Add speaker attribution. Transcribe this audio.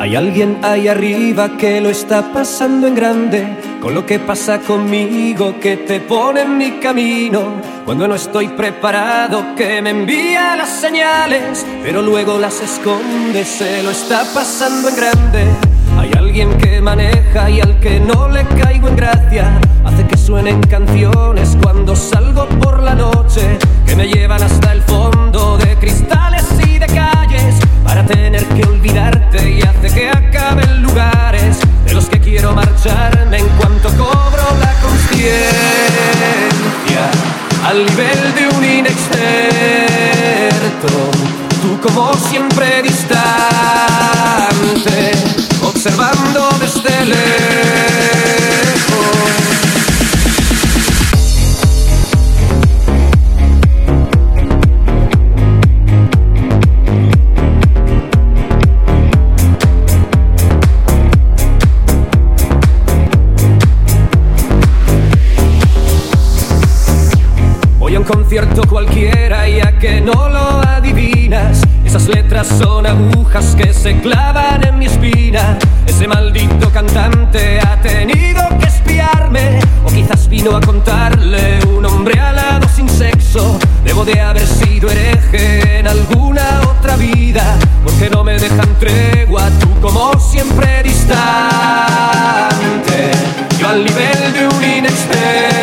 Speaker 1: Hay alguien ahí arriba que lo está pasando en grande, con lo que pasa conmigo que te pone en mi camino. Cuando no estoy preparado, que me envía las señales, pero luego las esconde, se lo está pasando en grande. Hay alguien que maneja y al que no le caigo en gracia, hace que suenen canciones cuando salgo por la noche, que me llevan hasta el y hace que acaben lugares de los que quiero marcharme en cuanto cobro la conciencia al nivel de un inexperto. Tú como siempre distante, concierto cualquiera ya que no lo adivinas. Esas letras son agujas que se clavan en mi espina. Ese maldito cantante ha tenido que espiarme. O quizás vino a contarle un hombre alado sin sexo. Debo de haber sido hereje en alguna otra vida. Porque no me dejan tregua, tú como siempre distante. Yo al nivel de un inexperto